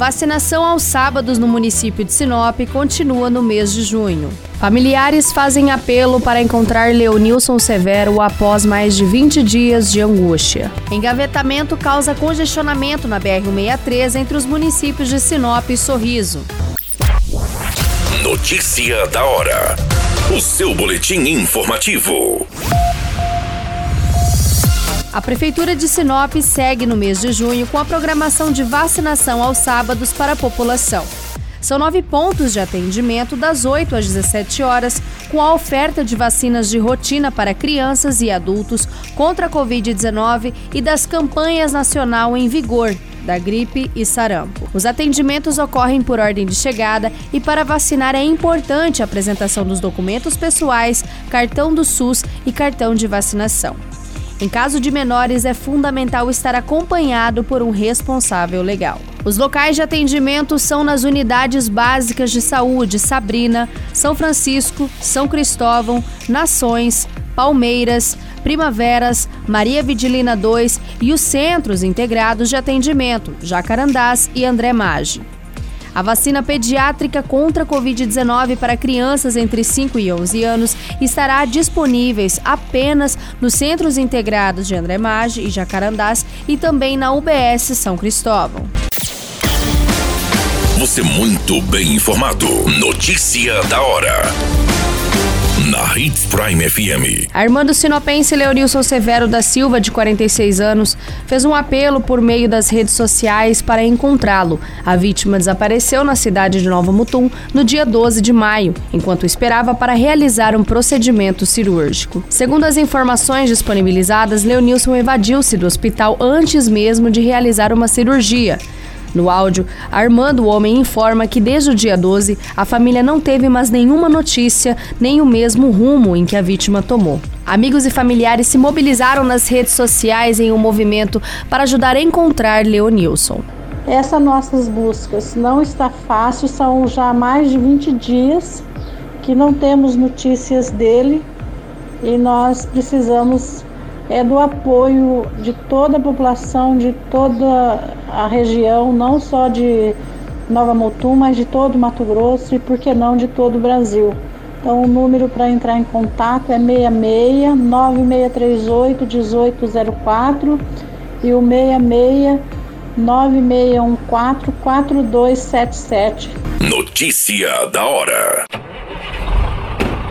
Vacinação aos sábados no município de Sinop continua no mês de junho. Familiares fazem apelo para encontrar Leonilson Severo após mais de 20 dias de angústia. Engavetamento causa congestionamento na BR-163 entre os municípios de Sinop e Sorriso. Notícia da hora. O seu boletim informativo. A Prefeitura de Sinop segue no mês de junho com a programação de vacinação aos sábados para a população. São nove pontos de atendimento das 8 às 17 horas, com a oferta de vacinas de rotina para crianças e adultos contra a Covid-19 e das campanhas nacional em vigor da gripe e sarampo. Os atendimentos ocorrem por ordem de chegada e para vacinar é importante a apresentação dos documentos pessoais, cartão do SUS e cartão de vacinação. Em caso de menores, é fundamental estar acompanhado por um responsável legal. Os locais de atendimento são nas unidades básicas de saúde Sabrina, São Francisco, São Cristóvão, Nações, Palmeiras, Primaveras, Maria Vidilina 2 e os Centros Integrados de Atendimento, Jacarandás e André Maggi. A vacina pediátrica contra a Covid-19 para crianças entre 5 e 11 anos estará disponíveis apenas nos Centros Integrados de André Maggi e Jacarandás e também na UBS São Cristóvão. Você muito bem informado. Notícia da hora na Hits Prime FM. Armando Sinopense Leonilson Severo da Silva, de 46 anos, fez um apelo por meio das redes sociais para encontrá-lo. A vítima desapareceu na cidade de Nova Mutum no dia 12 de maio, enquanto esperava para realizar um procedimento cirúrgico. Segundo as informações disponibilizadas, Leonilson evadiu-se do hospital antes mesmo de realizar uma cirurgia. No áudio, Armando, o homem, informa que desde o dia 12 a família não teve mais nenhuma notícia, nem o mesmo rumo em que a vítima tomou. Amigos e familiares se mobilizaram nas redes sociais em um movimento para ajudar a encontrar Leonilson. Essas nossas buscas não está fácil, são já mais de 20 dias que não temos notícias dele e nós precisamos é do apoio de toda a população, de toda a região, não só de Nova Mutum, mas de todo Mato Grosso e, por que não, de todo o Brasil. Então, o número para entrar em contato é 66 9638 1804 e o 66 9614 4277. Notícia da hora.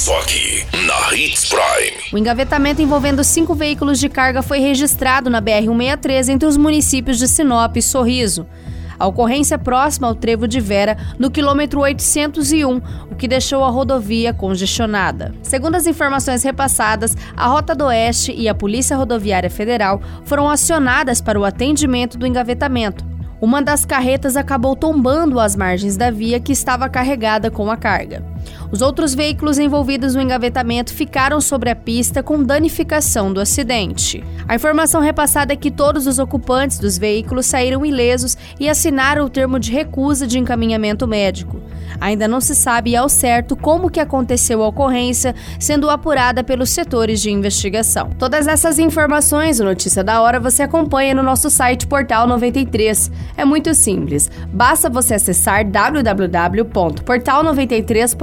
Só aqui, na Hits Prime. O engavetamento envolvendo cinco veículos de carga foi registrado na BR-163 entre os municípios de Sinop e Sorriso. A ocorrência é próxima ao trevo de Vera, no quilômetro 801, o que deixou a rodovia congestionada. Segundo as informações repassadas, a Rota do Oeste e a Polícia Rodoviária Federal foram acionadas para o atendimento do engavetamento. Uma das carretas acabou tombando às margens da via que estava carregada com a carga. Os outros veículos envolvidos no engavetamento ficaram sobre a pista com danificação do acidente. A informação repassada é que todos os ocupantes dos veículos saíram ilesos e assinaram o termo de recusa de encaminhamento médico. Ainda não se sabe ao certo como que aconteceu a ocorrência, sendo apurada pelos setores de investigação. Todas essas informações, o Notícia da Hora, você acompanha no nosso site Portal 93. É muito simples. Basta você acessar